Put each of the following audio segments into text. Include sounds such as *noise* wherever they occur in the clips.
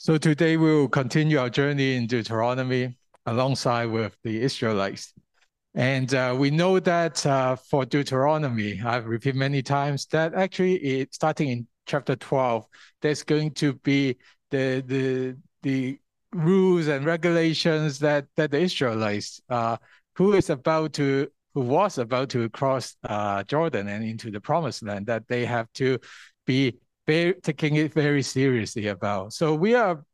So today we will continue our journey in Deuteronomy alongside with the Israelites. And uh, we know that uh, for Deuteronomy, I've repeated many times that actually it, starting in chapter 12, there's going to be the the the rules and regulations that that the Israelites uh, who is about to who was about to cross uh, Jordan and into the promised land that they have to be very, taking it very seriously about. So we are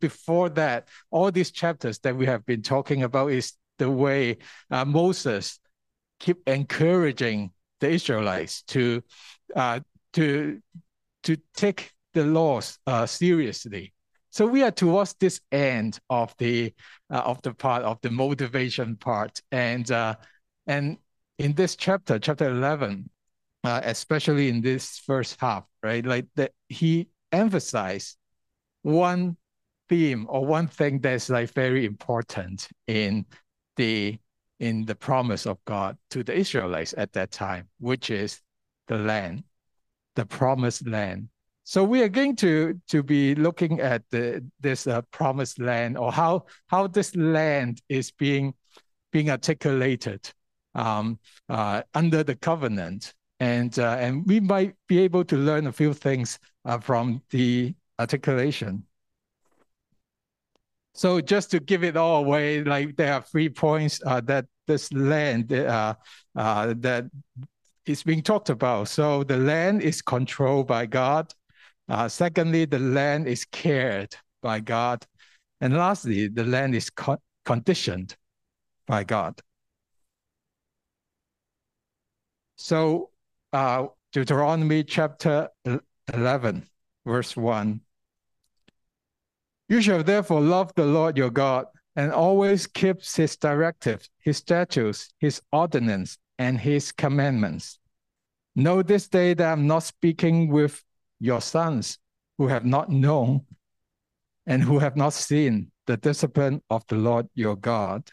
before that, all these chapters that we have been talking about is the way uh, Moses keep encouraging the Israelites to uh, to to take the laws uh, seriously. So we are towards this end of the uh, of the part of the motivation part, and uh, and in this chapter, chapter eleven, uh, especially in this first half, right? Like that he emphasized one theme or one thing that's like very important in the in the promise of God to the Israelites at that time, which is the land, the promised land. So we are going to to be looking at the this uh, promised land or how how this land is being being articulated um, uh, under the covenant and uh, and we might be able to learn a few things uh, from the articulation. So just to give it all away, like there are three points uh, that this land uh, uh, that is being talked about. So the land is controlled by God. Uh, secondly, the land is cared by God. And lastly, the land is con conditioned by God. So uh, Deuteronomy chapter 11, verse 1. You shall therefore love the Lord your God and always keep his directives, his statutes, his ordinance, and his commandments. Know this day that I'm not speaking with your sons who have not known and who have not seen the discipline of the Lord your God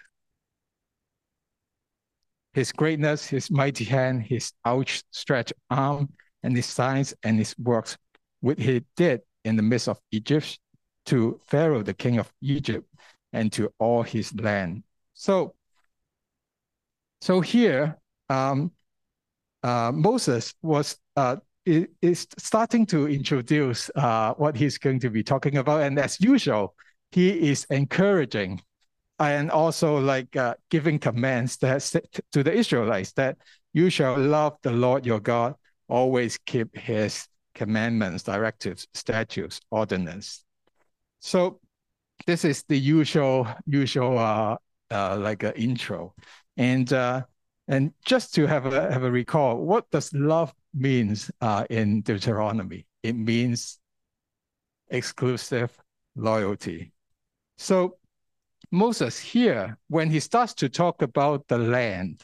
his greatness, his mighty hand, his outstretched arm, and his signs and his works, which he did in the midst of Egypt to Pharaoh, the king of Egypt, and to all his land. So, so here, um, uh, Moses was uh, is starting to introduce uh, what he's going to be talking about, and as usual, he is encouraging and also like uh, giving commands that to the Israelites that you shall love the Lord your God, always keep his commandments, directives, statutes, ordinance. So this is the usual usual uh, uh, like an intro, and uh, and just to have a have a recall, what does love means uh, in Deuteronomy? It means exclusive loyalty. So Moses here, when he starts to talk about the land,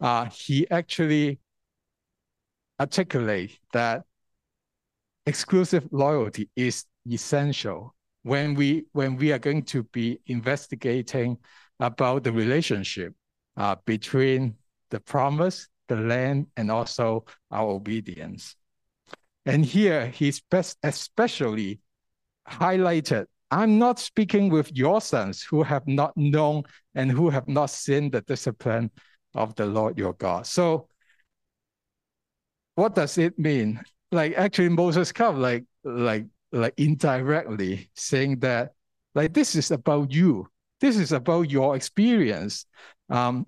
uh, he actually articulate that exclusive loyalty is essential when we when we are going to be investigating about the relationship uh, between the promise, the land, and also our obedience. And here he's best especially highlighted I'm not speaking with your sons who have not known and who have not seen the discipline of the Lord your God. So, what does it mean? Like actually, Moses of like like like indirectly saying that like this is about you. This is about your experience um,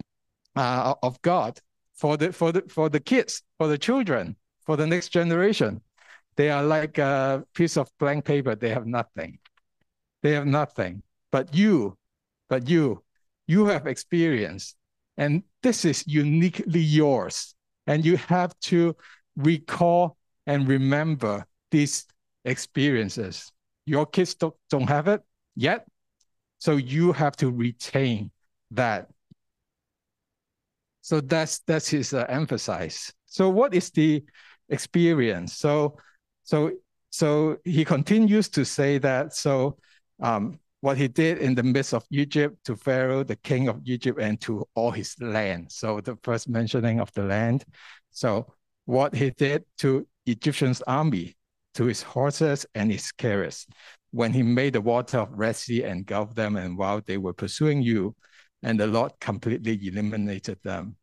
uh, of God for the for the for the kids, for the children, for the next generation. They are like a piece of blank paper. They have nothing. They have nothing. But you, but you, you have experience. And this is uniquely yours. And you have to recall and remember these experiences. Your kids don't, don't have it yet. So you have to retain that. So that's that's his uh, emphasis. So what is the experience? So so so he continues to say that. So um, what he did in the midst of Egypt to Pharaoh, the king of Egypt, and to all his land. So the first mentioning of the land. So what he did to Egyptian's army, to his horses and his chariots. when he made the water of Red Sea engulf them, and while they were pursuing you, and the Lord completely eliminated them.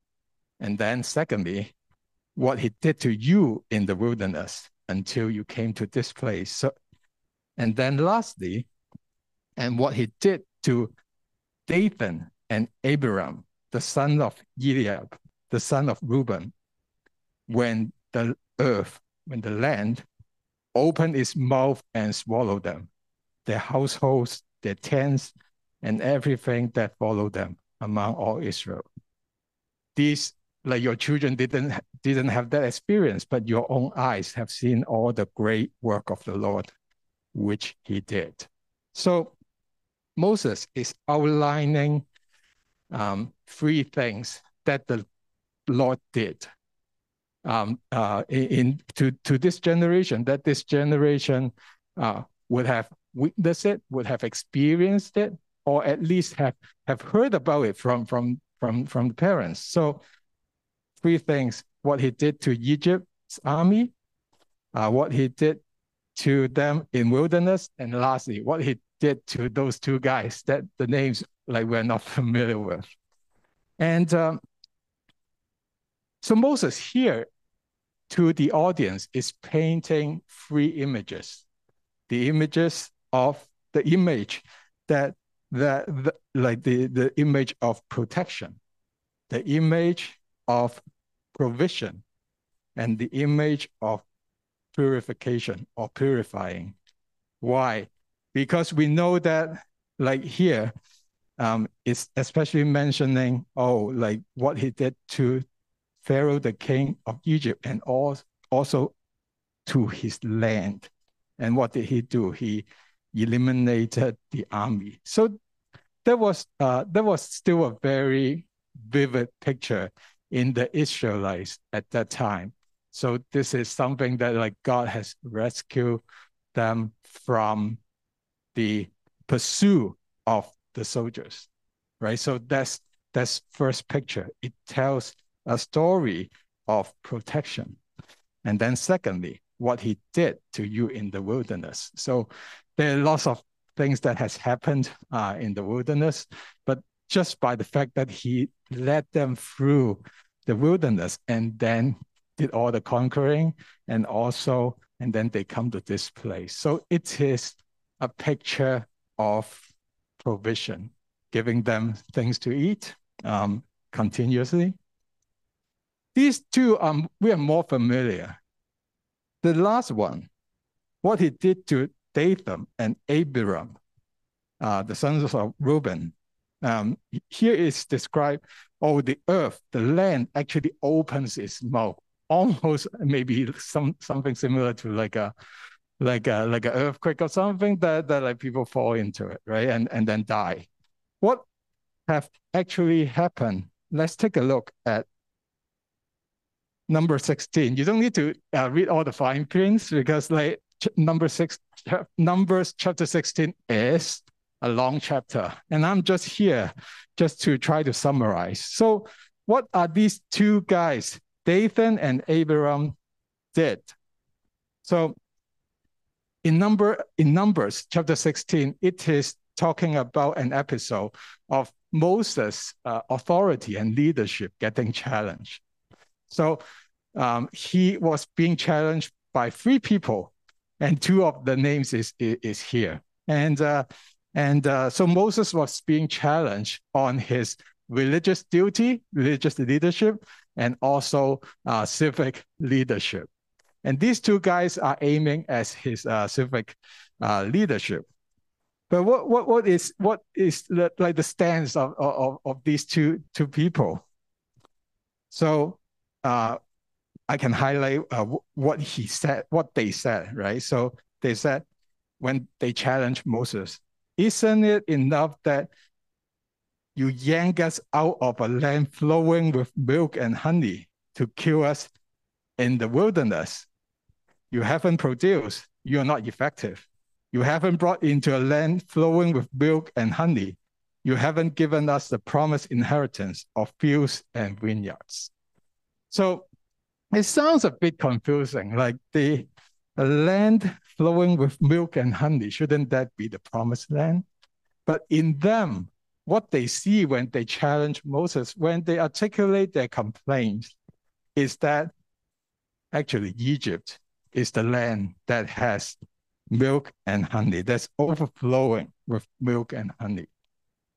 And then, secondly, what he did to you in the wilderness until you came to this place. So, and then, lastly, and what he did to Dathan and Abiram, the son of Eliab, the son of Reuben, when the earth, when the land opened its mouth and swallowed them, their households, their tents, and everything that followed them among all Israel. These, like your children didn't, didn't have that experience, but your own eyes have seen all the great work of the Lord, which he did. So Moses is outlining um, three things that the Lord did um, uh, in to to this generation. That this generation uh, would have witnessed it, would have experienced it, or at least have have heard about it from from from from the parents. So three things: what he did to Egypt's army, uh, what he did to them in wilderness, and lastly, what he did to those two guys that the names like we're not *laughs* familiar with. And um, so Moses here to the audience is painting three images. The images of the image that that the, like the, the image of protection, the image of provision, and the image of purification or purifying. Why? Because we know that like here, um, it's especially mentioning, oh, like what he did to Pharaoh, the king of Egypt, and also to his land. And what did he do? He eliminated the army. So there was uh, there was still a very vivid picture in the Israelites at that time. So this is something that like God has rescued them from the pursuit of the soldiers, right? So that's that's first picture. It tells a story of protection. And then secondly, what he did to you in the wilderness. So there are lots of things that has happened uh, in the wilderness, but just by the fact that he led them through the wilderness and then did all the conquering and also, and then they come to this place. So it is a picture of provision, giving them things to eat um, continuously. These two, um, we are more familiar. The last one, what he did to Dathan and Abiram, uh, the sons of Reuben. Um, here is described, oh, the earth, the land actually opens its mouth, almost maybe some something similar to like a like a like an earthquake or something that, that like people fall into it, right? And and then die. What have actually happened? Let's take a look at number 16. You don't need to uh, read all the fine prints because like number six, Numbers chapter 16 is a long chapter. And I'm just here just to try to summarize. So what are these two guys, Dathan and Abiram, did? So in number in Numbers chapter 16, it is talking about an episode of Moses' uh, authority and leadership getting challenged. So um, he was being challenged by three people, and two of the names is is, here. And uh, and uh, so Moses was being challenged on his religious duty, religious leadership, and also uh, civic leadership. And these two guys are aiming as his uh, civic uh, leadership. But what, what, what is what is the, like the stance of, of, of these two, two people? So uh, I can highlight uh, what he said, what they said, right? So they said when they challenged Moses, isn't it enough that you yank us out of a land flowing with milk and honey to kill us in the wilderness? You haven't produced, you are not effective. You haven't brought into a land flowing with milk and honey. You haven't given us the promised inheritance of fields and vineyards. So it sounds a bit confusing. Like the, land flowing with milk and honey. Shouldn't that be the promised land? But in them, what they see when they challenge Moses, when they articulate their complaints, is that actually Egypt is the land that has milk and honey, that's overflowing with milk and honey.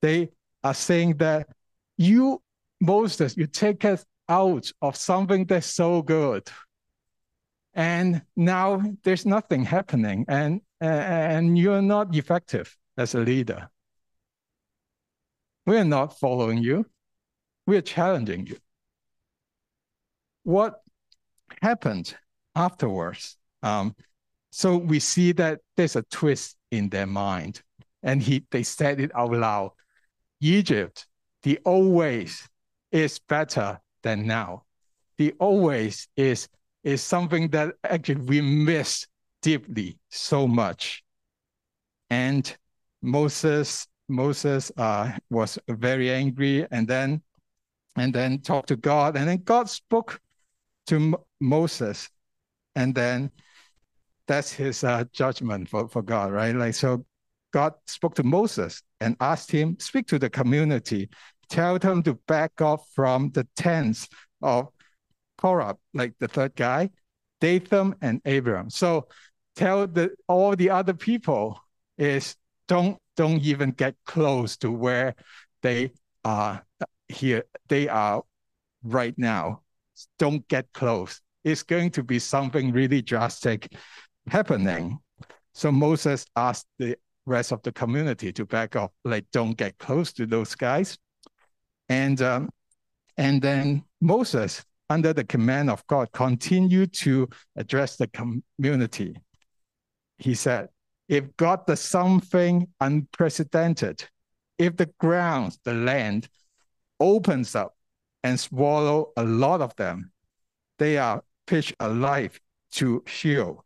They are saying that you, Moses, you take us out of something that's so good. And now there's nothing happening, and, and you're not effective as a leader. We are not following you. We are challenging you. What happened afterwards? Um, so we see that there's a twist in their mind, and he they said it out loud. Egypt, the old ways is better than now. The old ways is is something that actually we miss deeply so much. And Moses Moses uh, was very angry and then and then talked to God and then God spoke to Moses and then that's his uh, judgment for, for God, right? Like so God spoke to Moses and asked him, speak to the community, tell them to back off from the tents of Korah, like the third guy, Dathan and Abiram. So tell the all the other people is don't don't even get close to where they are here. They are right now. Don't get close. It's going to be something really drastic happening. So Moses asked the rest of the community to back off, like don't get close to those guys. And um, and then Moses, under the command of God, continued to address the community. He said, if God does something unprecedented, if the ground, the land, opens up and swallow a lot of them, they are pitched alive to Sheol,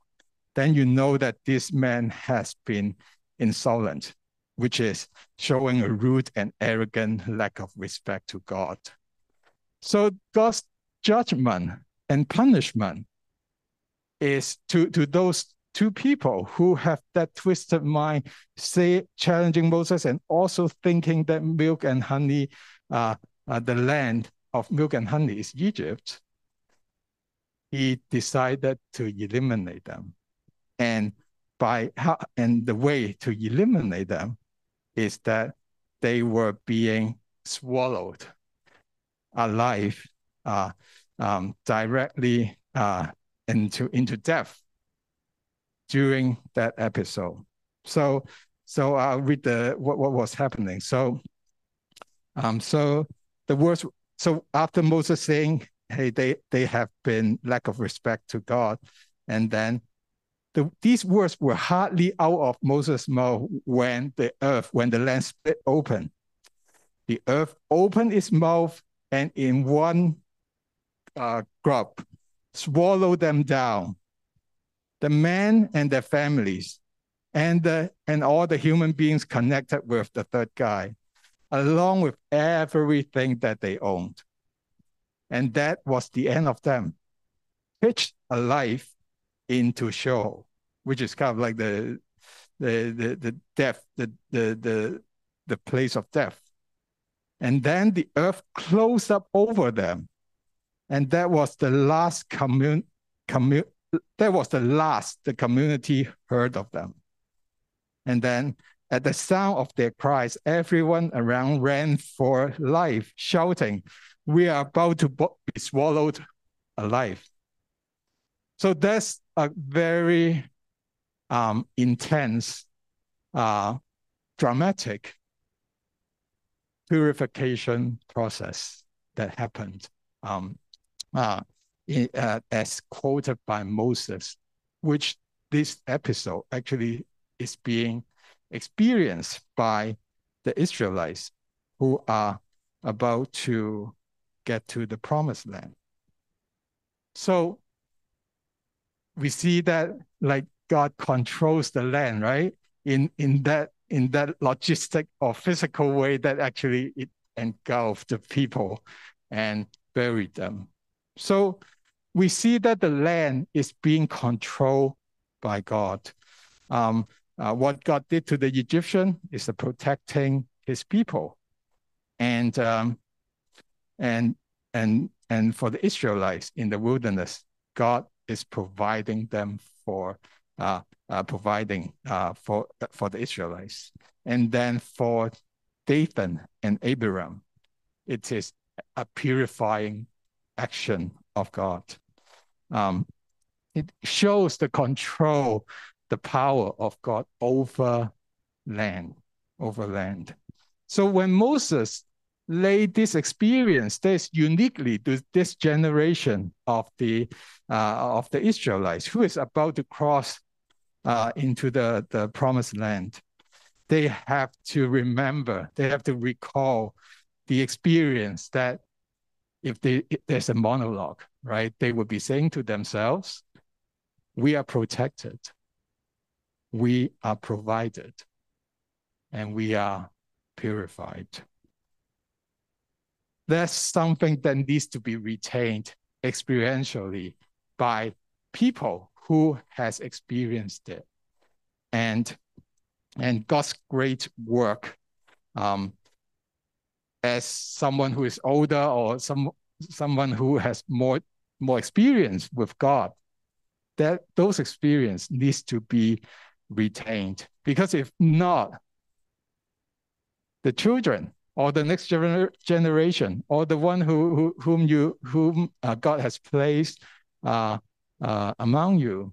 then you know that this man has been insolent, which is showing a rude and arrogant lack of respect to God. So God's judgment and punishment is to, to those two people who have that twisted mind, say challenging Moses and also thinking that milk and honey, uh, uh, the land of milk and honey is Egypt. He decided to eliminate them. And by how and the way to eliminate them is that they were being swallowed alive uh, um, directly uh, into into death during that episode. So so I'll read the what, what was happening. So um so the words so after Moses saying, hey, they they have been lack of respect to God, and then the, these words were hardly out of Moses' mouth when the earth, when the land split open. The earth opened its mouth and in one uh, gulp swallowed them down. The men and their families, and the, and all the human beings connected with the third guy, along with everything that they owned. And that was the end of them, pitched alive into Sheol, which is kind of like the the the, the death, the, the the the place of death. And then the earth closed up over them. And that was the last commun, commun that was the last the community heard of them. And then at the sound of their cries, everyone around ran for life, shouting, We are about to be swallowed alive. So that's a very um, intense, uh, dramatic purification process that happened um, uh, in, uh, as quoted by Moses, which this episode actually is being experienced by the Israelites who are about to get to the promised land. So we see that like God controls the land, right? In in that in that logistic or physical way that actually it engulfed the people and buried them. So we see that the land is being controlled by God. Um, uh, what God did to the Egyptian is protecting his people. And um, and and and for the Israelites in the wilderness, God is providing them for uh, uh, providing uh, for for the Israelites, and then for Dathan and Abiram, it is a purifying action of God. Um, it shows the control, the power of God over land, over land. So when Moses laid this experience, this uniquely to this generation of the uh, of the Israelites who is about to cross uh, into the, the promised land, they have to remember, they have to recall the experience that if, they, if there's a monologue, right, they would be saying to themselves, we are protected, we are provided, and we are purified. That's something that needs to be retained experientially by people who has experienced it. And, and God's great work um, as someone who is older or some, someone who has more, more experience with God, that those experience needs to be retained. Because if not, the children or the next gener generation or the one who, who whom you whom uh, God has placed uh, uh, among you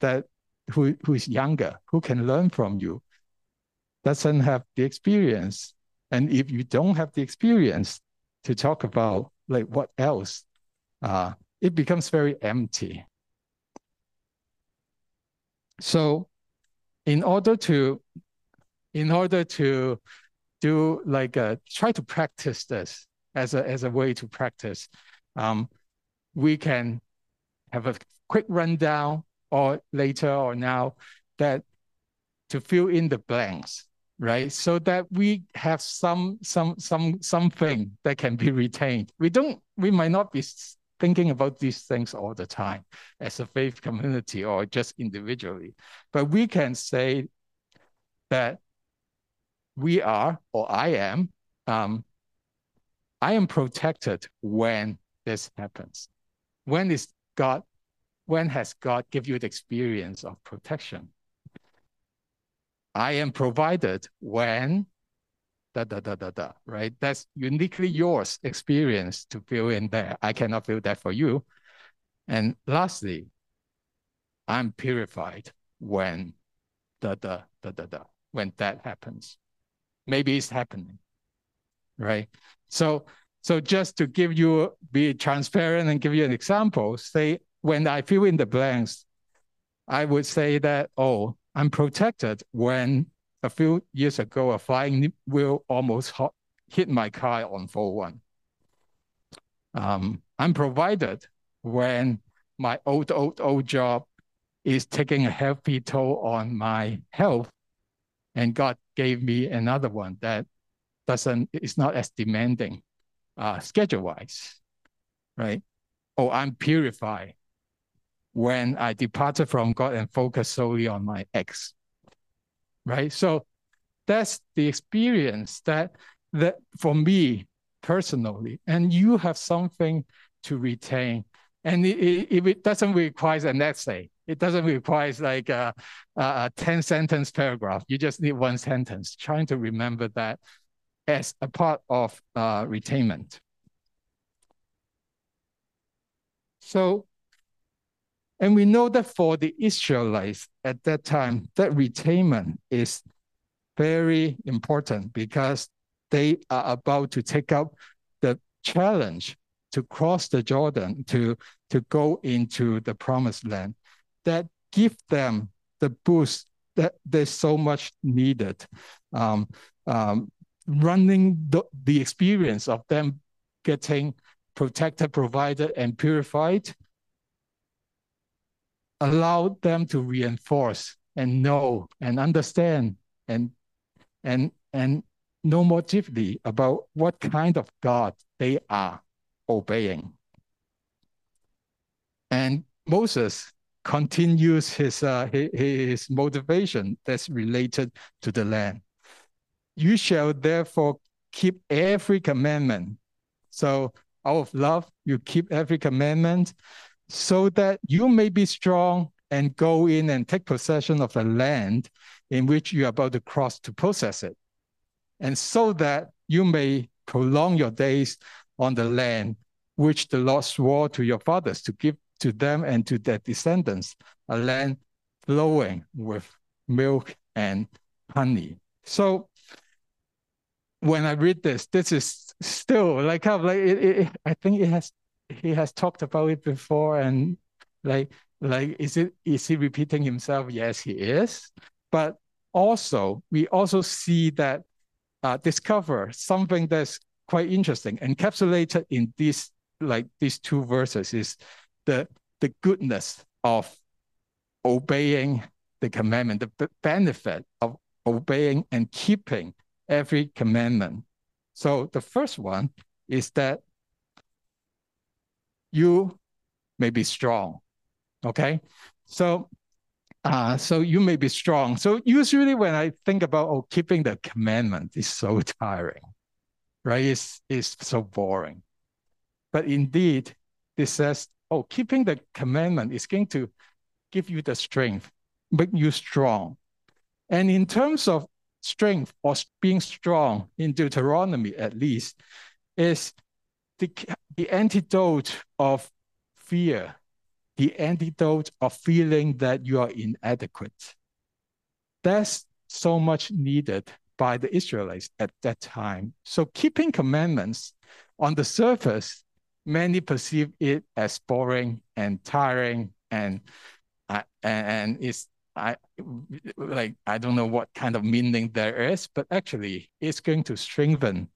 that who, who is younger, who can learn from you, doesn't have the experience. And if you don't have the experience to talk about like what else, uh, it becomes very empty. So in order to in order to do like a, try to practice this as a as a way to practice, um, we can have a quick rundown or later or now that to fill in the blanks, right? So that we have some some some something that can be retained. We don't we might not be thinking about these things all the time as a faith community or just individually, but we can say that we are or I am um, I am protected when this happens. When is God when has God give you the experience of protection? I am provided when da da da da da, right? That's uniquely yours experience to fill in there. I cannot fill that for you. And lastly, I'm purified when da da da da da when that happens. Maybe it's happening, right? So so just to give you be transparent and give you an example, say when I fill in the blanks, I would say that, oh, I'm protected when a few years ago, a flying wheel almost hit my car on 401. Um, I'm provided when my old, old, old job is taking a heavy toll on my health, and God gave me another one that doesn't, is not as demanding uh, schedule-wise, right? Oh, I'm purified when I departed from God and focused solely on my ex. Right? So that's the experience that that for me personally, and you have something to retain. And it, it, it doesn't require an essay, it doesn't require like a, a 10 sentence paragraph. You just need one sentence, trying to remember that as a part of uh, retainment. So and we know that for the Israelites at that time, that retainment is very important because they are about to take up the challenge to cross the Jordan to, to go into the promised land. That give them the boost that there's so much needed. Um, um, running the, the experience of them getting protected, provided, and purified allowed them to reinforce and know and understand and and and know more deeply about what kind of God they are obeying. And Moses continues his, uh, his, motivation that's related to the land. You shall therefore keep every commandment. So out of love, you keep every commandment so that you may be strong and go in and take possession of the land in which you are about to cross to possess it. And so that you may prolong your days on the land which the Lord swore to your fathers to give to them and to their descendants, a land flowing with milk and honey. So when I read this, this is still like kind like it, it, I think it has he has talked about it before and like like is it is he repeating himself? Yes, he is. But also we also see that uh, discover something that's quite interesting encapsulated in these like these two verses is the the goodness of obeying the commandment, the benefit of obeying and keeping every commandment. So the first one is that you may be strong. Okay. So uh, so you may be strong. So usually when I think about oh keeping the commandment is so *laughs* tiring, right? It's it's so boring. But indeed, this says, oh, keeping the commandment is going to give you the strength, make you strong. And in terms of strength or being strong in Deuteronomy, at least, is the, the antidote of fear, the antidote of feeling that you are inadequate. That's so much needed by the Israelites at that time. So keeping commandments on the surface, many perceive it as boring and tiring and uh, and it's I like I don't know what kind of meaning there is, but actually it's going to strengthen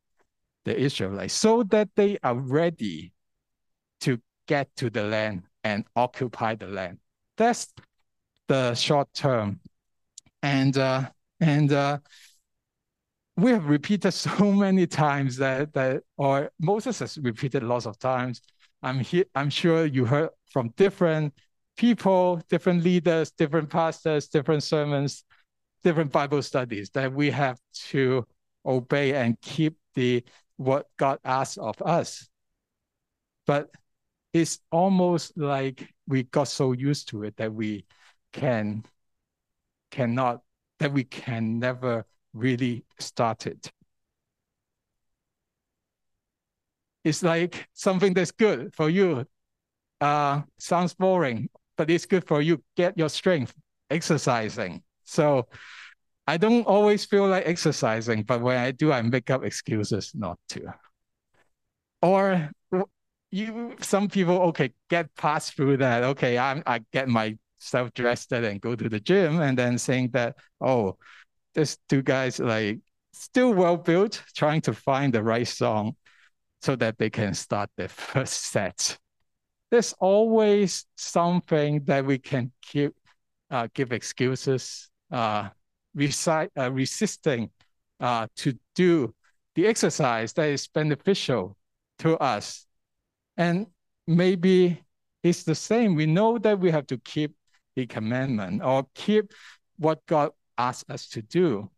the Israelites so that they are ready to get to the land and occupy the land. That's the short term. And uh, and uh, we have repeated *laughs* so many times that that or Moses has repeated lots of times. I'm here, I'm sure you heard from different people, different leaders, different pastors, different sermons, different Bible studies that we have to obey and keep the what God asks of us. But it's almost like we got so used to it that we can cannot that we can never really started. It's like something that's good for you. Uh, sounds boring, but it's good for you. Get your strength exercising. So I don't always feel like exercising, but when I do, I make up excuses not to. Or you, some people, okay, get past through that. Okay, I'm, I get myself dressed and go to the gym, and then saying that, oh, there's two guys like still well built, trying to find the right song so that they can start their *laughs* first set there's always something that we can keep uh, give excuses, uh, recite, uh, resisting uh, to do the exercise that is beneficial to us. And maybe it's the same. We know that we have to keep the commandment or keep what God asks us to do.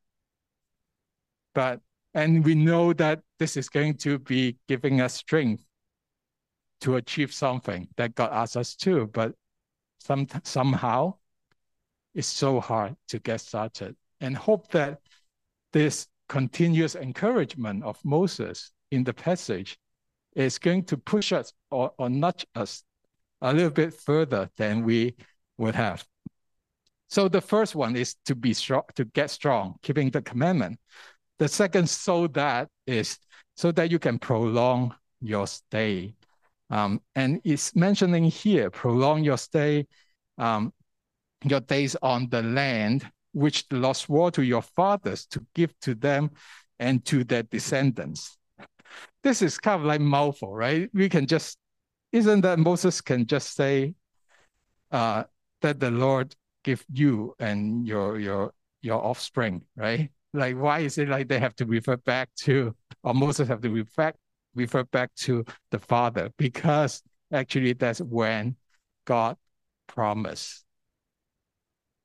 But and we know that this is going to be giving us strength to achieve something that God asks us to, but some, somehow it's so hard to get started. And hope that this continuous encouragement of Moses in the passage is going to push us or, or nudge us a little bit further than we would have. So the first one is to be strong, to get strong, keeping the commandment. The second, so that is so that you can prolong your stay um, and it's mentioning here, prolong your stay, um, your days on the land, which the Lord swore to your fathers to give to them and to their descendants. This is kind of like mouthful, right? We can just, isn't that Moses can just say uh, that the Lord give you and your your your offspring, right? Like, why is it like they have to refer back to, or Moses have to refer refer back to the Father because actually that's when God promise.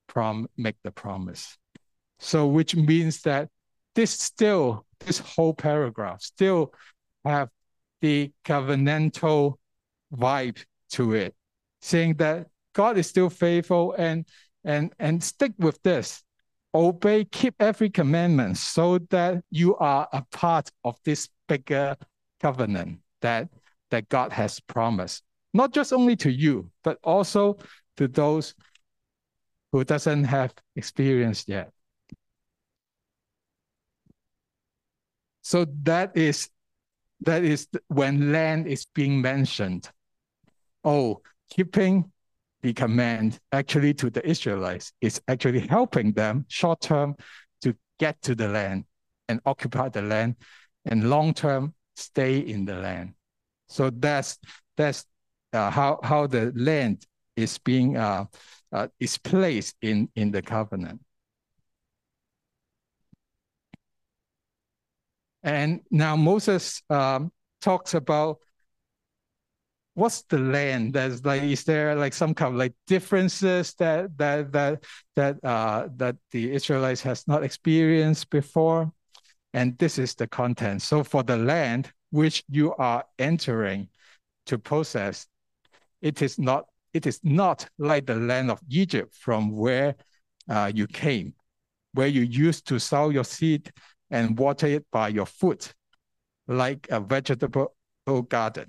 Prom make the promise. So which means that this still, this whole paragraph still have the covenantal vibe to it, saying that God is still faithful and and and stick with this. Obey, keep every commandment so that you are a part of this bigger covenant that that God has promised. Not just only to you, but also to those who doesn't have experience yet. So that is that is when land is being mentioned. Oh, keeping the command actually to the Israelites is actually helping them short term to get to the land and occupy the land and long term stay in the land. So that's that's uh, how how the land is being uh, uh, is placed in in the covenant. And now Moses um, talks about what's the land? That's like is there like some kind of like differences that that that that uh that the israelites has not experienced before? And this is the content. So for the land which you are entering to possess it is not it is not like the land of egypt from where uh, you came where you used to sow your seed and water it by your foot like a vegetable garden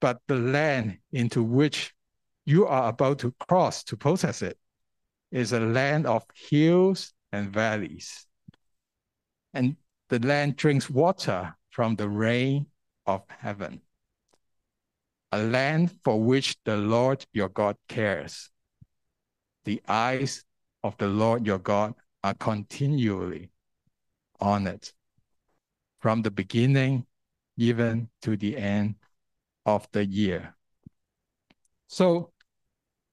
but the land into which you are about to cross to possess it is a land of hills and valleys. And the land drinks water from the rain of heaven, a land for which the Lord your God cares. The eyes of the Lord your God are continually on it, from the beginning even to the end of the year. So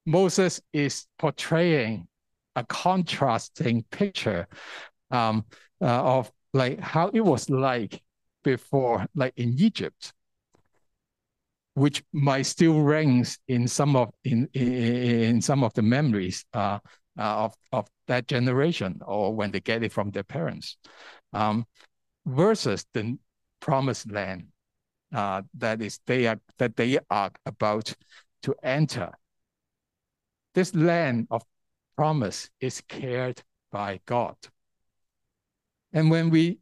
Moses is portraying a contrasting picture um, uh, of like how it was like before, like in Egypt, which might still rings in some of in in, in some of the memories uh, uh, of of that generation or when they get it from their parents, um, versus the promised land uh, that is they are that they are about to enter. This land of promise is cared by God. And when we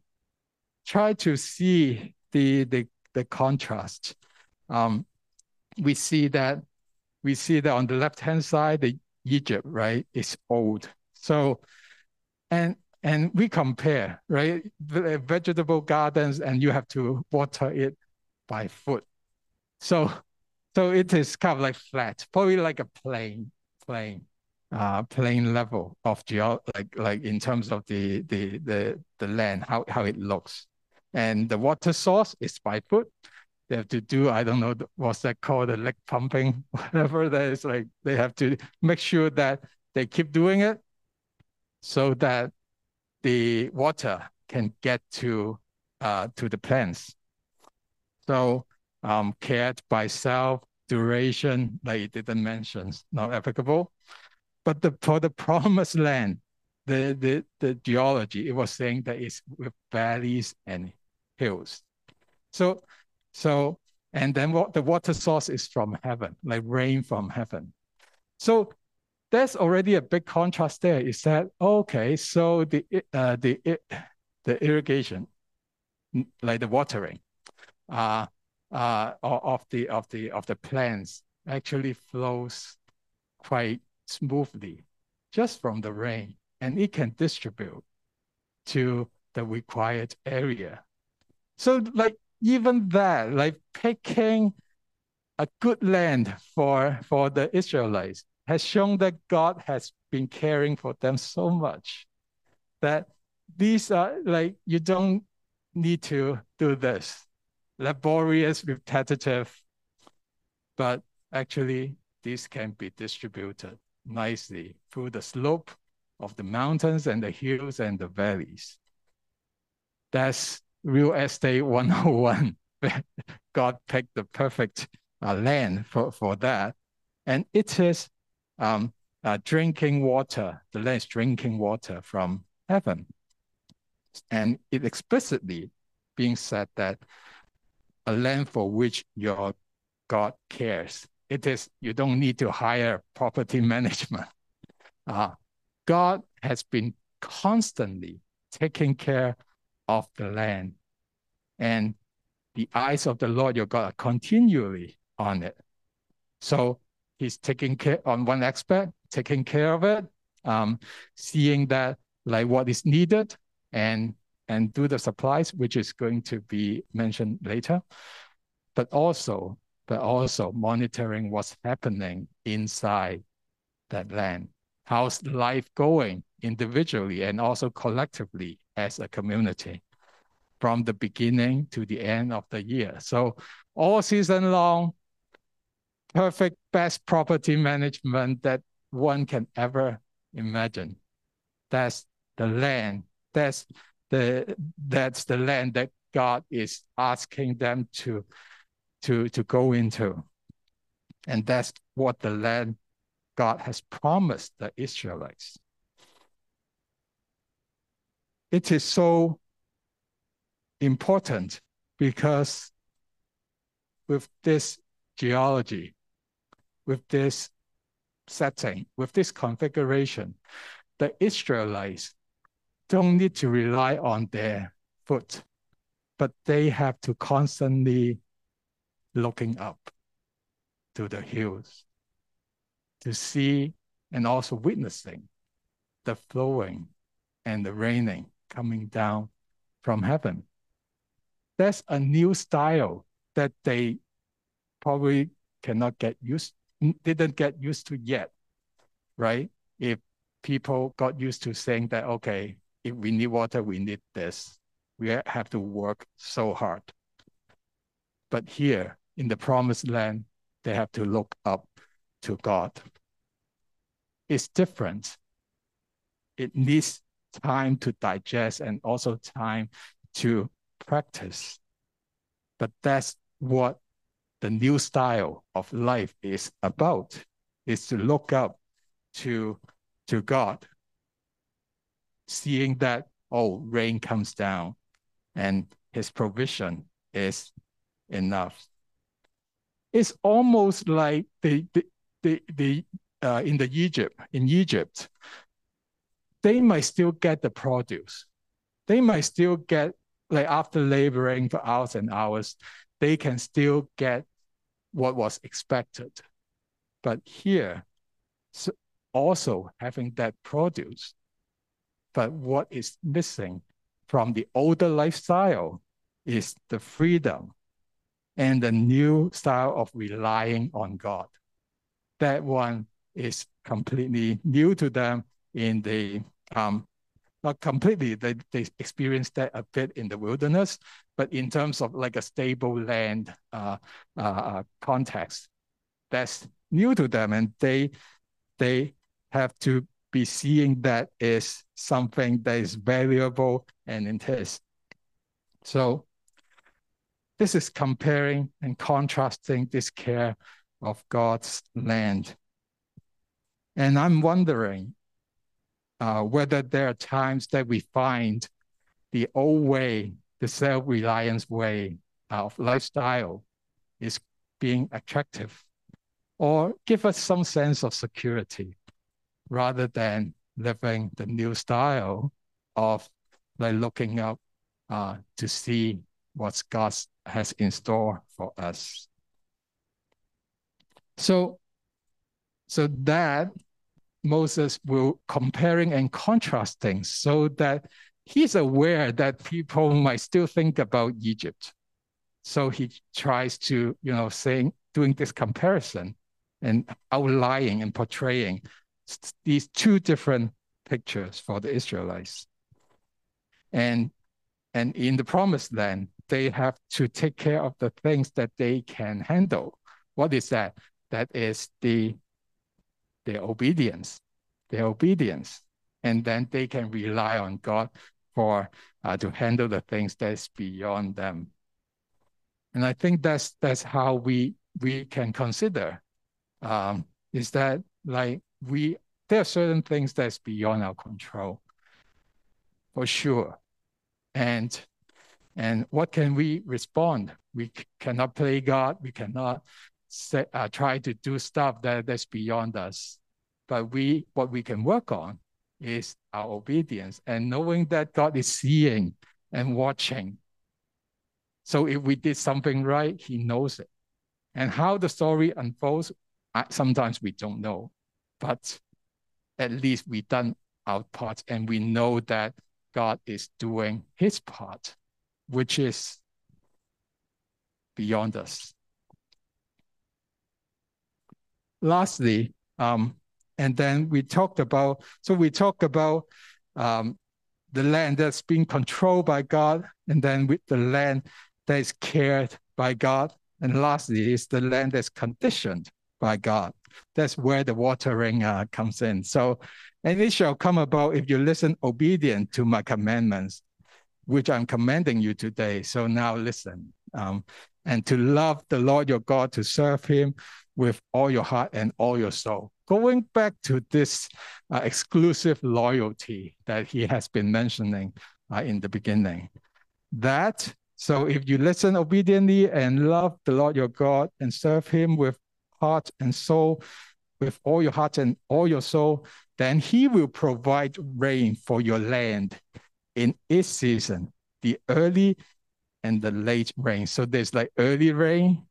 try to see the the, the contrast, um, we see that we see that on the left hand side, the Egypt right is old. So, and and we compare right vegetable gardens, and you have to water it by foot. So, so it is kind of like flat, probably like a plane, plane, uh, plane level of geo, like like in terms of the the the the land, how how it looks, and the water source is by foot. They have to do I don't know what's that called, the leg pumping, *laughs* whatever that is. Like they have to make sure that they keep doing it, so that the water can get to uh, to the plants so um, cared by self, duration, like didn't mention, not applicable. But the, for the *laughs* promised land, the, the, the geology, it was saying that it's with valleys and hills. So, so, and then what the water source is from heaven, like rain from heaven. So there's already a big contrast there. Is that okay? So the uh, the the irrigation, like the watering, uh, uh, of the of the of the plants actually flows quite smoothly just from the rain, and it can distribute to the required area. So like even that, like picking a good land for for the Israelites has shown that God has been caring for them so much that these are like you don't need to do this laborious, repetitive, but actually this can be distributed nicely through the slope of the mountains and the hills and the valleys. That's real estate *laughs* 101. God picked the perfect uh, land for, for that. And it is um, uh, drinking water. The land is drinking water from heaven. And it explicitly being said that a land for which your God cares. It is, you don't need to hire property *laughs* management. Uh, God has been constantly taking care of the land. And the eyes of the Lord your God are continually on it. So he's taking care on one aspect, taking care of it, um, seeing that like what is needed and and do the supplies, which is going to be mentioned later, but also but also monitoring what's happening inside that land. How's life going individually and also collectively as a community from the beginning to the end of the year. So all season long, perfect best property management that one can ever imagine. That's the land. That's the that's the land that God is asking them to to to go into. And that's what the land God has promised the Israelites. It is so important because with this geology, with this setting, with this configuration, the Israelites don't need to rely on their foot, but they have to constantly looking up to the hills to see and also witnessing the flowing and the raining coming down from heaven. That's a new style that they probably cannot get used, didn't get used to yet, right? If people got used to saying that, okay, if we need water, we need this. We have to work so hard. But here in the promised land, they have to look up to God. It's different. It needs time to digest and also time to practice. But that's what the new style of life is about, is to look up to, to God, seeing that, oh, rain comes down and his provision is enough. It's almost like the, the, the, the uh, in the Egypt, in Egypt, they might still get the produce. They might still get, like after laboring for hours and hours, they can still get what was expected. But here, so also having that produce, but what is missing from the older lifestyle is the freedom and the new style of relying on God. That one is completely new to them in the um, not completely, they, they experienced that a bit in the wilderness, but in terms of like a stable land uh, uh, uh, context, that's new to them, and they they have to be seeing that is something that is valuable and intense. So this is comparing and contrasting this care of God's land. And I'm wondering uh, whether there are times that we find the old way, the self-reliance way of lifestyle is being attractive or give us some sense of security rather than living the new style of like looking up uh, to see what God has in store for us. So, so that Moses will comparing and contrasting so that he's aware that people might still think about Egypt. So he tries to, you know, saying, doing this comparison and outlining and portraying these two different pictures for the Israelites. And, and in the promised land, they have to take care of the things that they can handle. What is that? That is the their obedience, their obedience. And then they can rely on God for uh, to handle the things that's beyond them. And I think that's that's how we we can consider um, is that like we there are certain things that's beyond our control, for sure. And and what can we respond? We cannot play God. We cannot say, uh, try to do stuff that that's beyond us. But we what we can work on is our obedience and knowing that God is seeing and watching. So if we did something right, He knows it. And how the story unfolds, sometimes we don't know. But at least we done our part and we know that God is doing his part, which is beyond us. Lastly, um, and then we talked about, so we talked about um, the land that's being controlled by God, and then with the land that is cared by God. And lastly, is the land that's conditioned by God. That's where the watering uh, comes in. So, and it shall come about if you listen obedient to my commandments, which I'm commanding you today. So now listen. Um, and to love the Lord your God, to serve him with all your heart and all your soul. Going back to this uh, exclusive loyalty that he has been mentioning uh, in the beginning. That, so if you listen obediently and love the Lord your God and serve him with heart and soul, with all your heart and all your soul, then he will provide rain for your land in its season, the early and the late rain. So there's like early rain,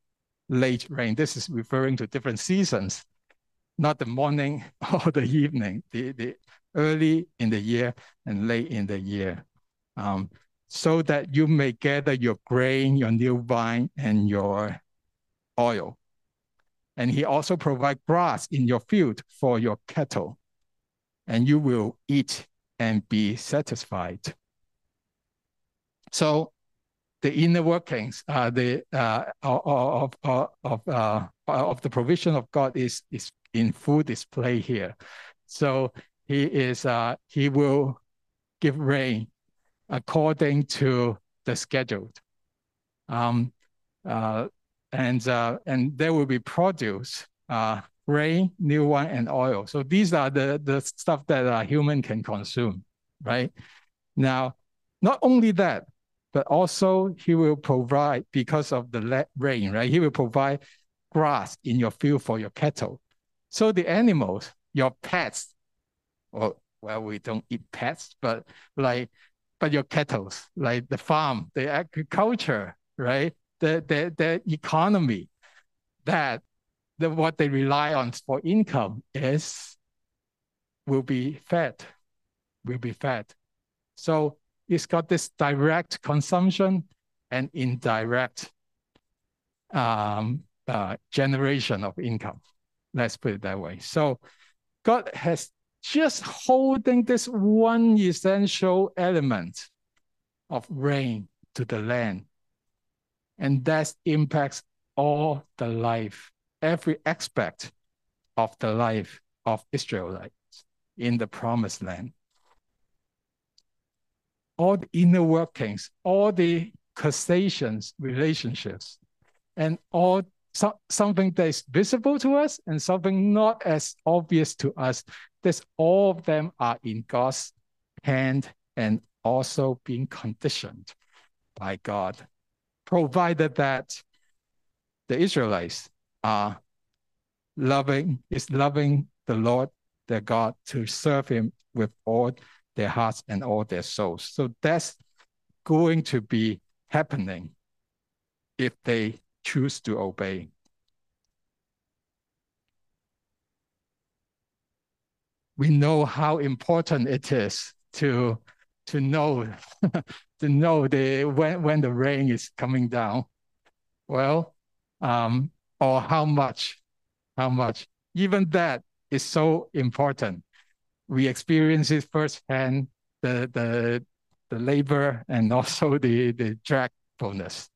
late rain. This is referring to different seasons, not the morning *laughs* or the evening, the, the early in the year and late in the year. Um, so that you may gather your grain, your new wine, and your oil. And he also provide grass in your field for your cattle, and you will eat and be satisfied. So the inner workings uh, the, uh, of, of, of, uh, of the provision of God is, is in full display here. So he is uh, he will give rain according to the schedule. Um, uh, and uh, and there will be produce, uh, new wine, and oil. So these are the the stuff that a human can consume, right? Now, not only that, but also he will provide because of the rain, right? He will provide grass in your field for your cattle. So the animals, your pets, or well, we don't eat pets, but like, but your cattle, like the farm, the agriculture, right? The, the, the economy that the, what they rely on for income is will be fed, will be fed. So it's got this direct consumption and indirect um, uh, generation of income. Let's put it that way. So God has just holding this one essential element of rain to the land and that impacts all the life, every aspect of the life of Israelites in the promised land. All the inner workings, all the causations, relationships, and all so, something that is visible to us and something not as obvious to us. This all of them are in God's hand and also being conditioned by God provided that the Israelites are loving, is loving the Lord their God to serve him with all their hearts and all their souls. So that's going to be happening if they choose to obey. We know how important it is to to know *laughs* to know the when when the rain is coming down. Well, um, or how much, how much. Even that is so important. We experience it firsthand, the the the labor and *laughs* also the the dragfulness.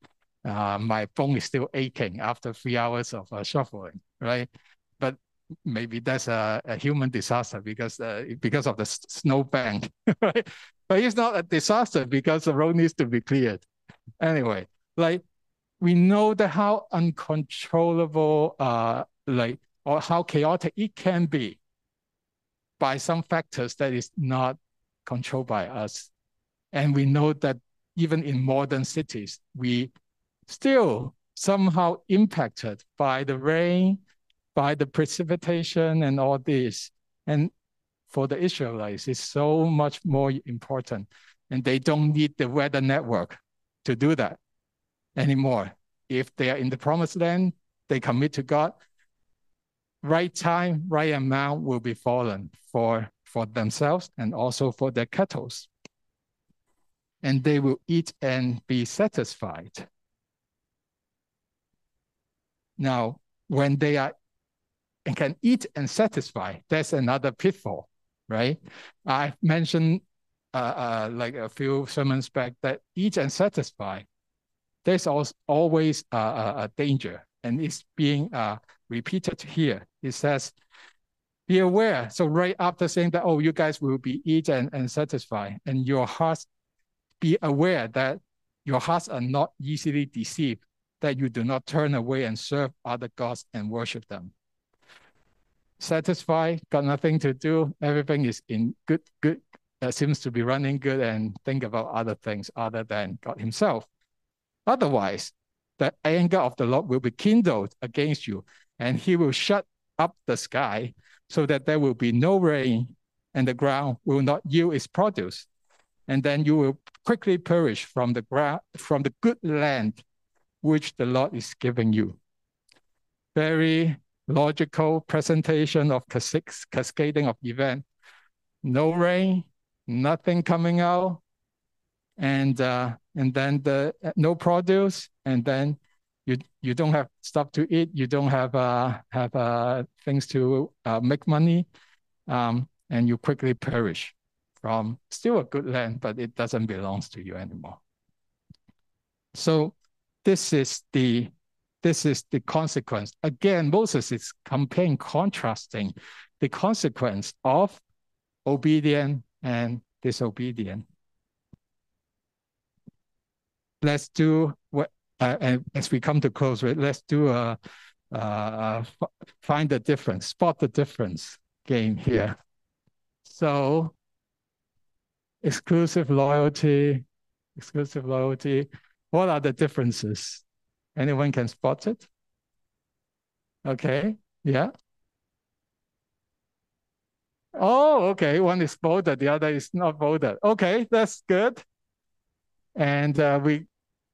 Uh, my bone is still aching after three hours of uh, shuffling, right? But maybe that's a, a human disaster because uh, because of the snowbank, *laughs* right? But it's not a disaster because the road needs to be cleared. Anyway, like we know that how uncontrollable, uh, like or how chaotic it can be, by some factors that is not controlled by us. And we know that even in modern cities, we still somehow impacted by the rain, by the precipitation and all this. And for the Israelites, is so much more important. And they don't need the weather network to do that anymore. If they are in the promised land, they commit to God, right time, right amount will be fallen for, for themselves and also for their cattle. And they will eat and be satisfied. Now, when they are and can eat and satisfy, that's another pitfall, right? I mentioned uh, uh, like a few sermons back that eat and satisfy, there's always a, danger, and it's being uh, repeated here. It says, be aware. So right after saying that, oh, you guys will be eat and, and satisfied, and your hearts be aware that your hearts are not easily deceived, that you do not turn away and serve other gods and worship them. Satisfied, got nothing to do, everything is in good, good, uh, seems to be running good and think about other things other than God himself. Otherwise, the anger of the Lord will be kindled against you, and he will shut up the sky so that there will be no rain and the ground will not yield its produce. And then you will quickly perish from the ground, from the good land which the Lord is giving you. Very logical presentation of cascading of event. No rain, nothing coming out, and uh, and then the no produce, and then you you don't have stuff to eat, you don't have uh, have uh, things to uh, make money, um, and you quickly perish from still a good land, but it doesn't belong to you anymore. So this is the this is the consequence. Again, Moses is comparing, contrasting the consequence of obedient and disobedient let's do what, uh, and as we come to close, right, let's do a, uh, find the difference, spot the difference game here. So exclusive loyalty, exclusive loyalty. What are the differences? Anyone can spot it? Okay, yeah. Oh, okay. One is voted, the other is not voted. Okay, that's good. And uh, we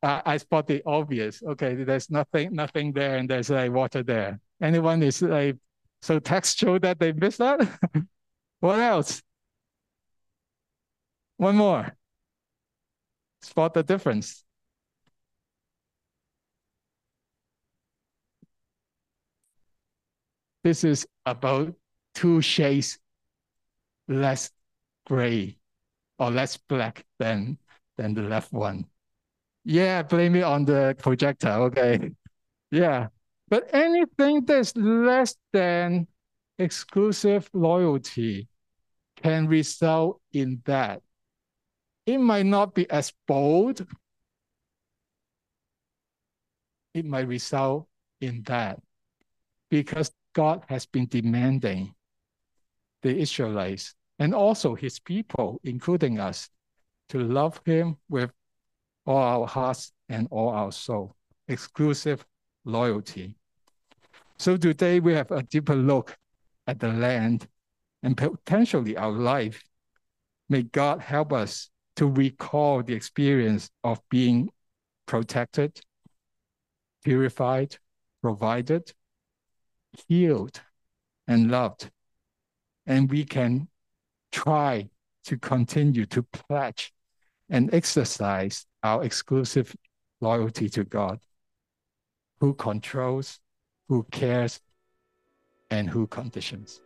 uh, I spot the obvious. Okay, there's nothing, nothing there, and there's like water there. Anyone is like so textual that they missed that? *laughs* what else? One more. Spot the difference. This is about two shades less gray or less black than, than the left one. Yeah, blame it on the projector. Okay. Yeah. But anything that's less than exclusive loyalty can result in that. It might not be as bold. It might result in that because God has been demanding the Israelites and also his people, including us, to love him with all our hearts and all our soul, exclusive loyalty. So today we have a deeper look at the land and potentially our life. May God help us to recall the experience of being protected, purified, provided, healed, and loved. And we can try to continue to pledge and exercise our exclusive loyalty to God, who controls, who cares, and who conditions.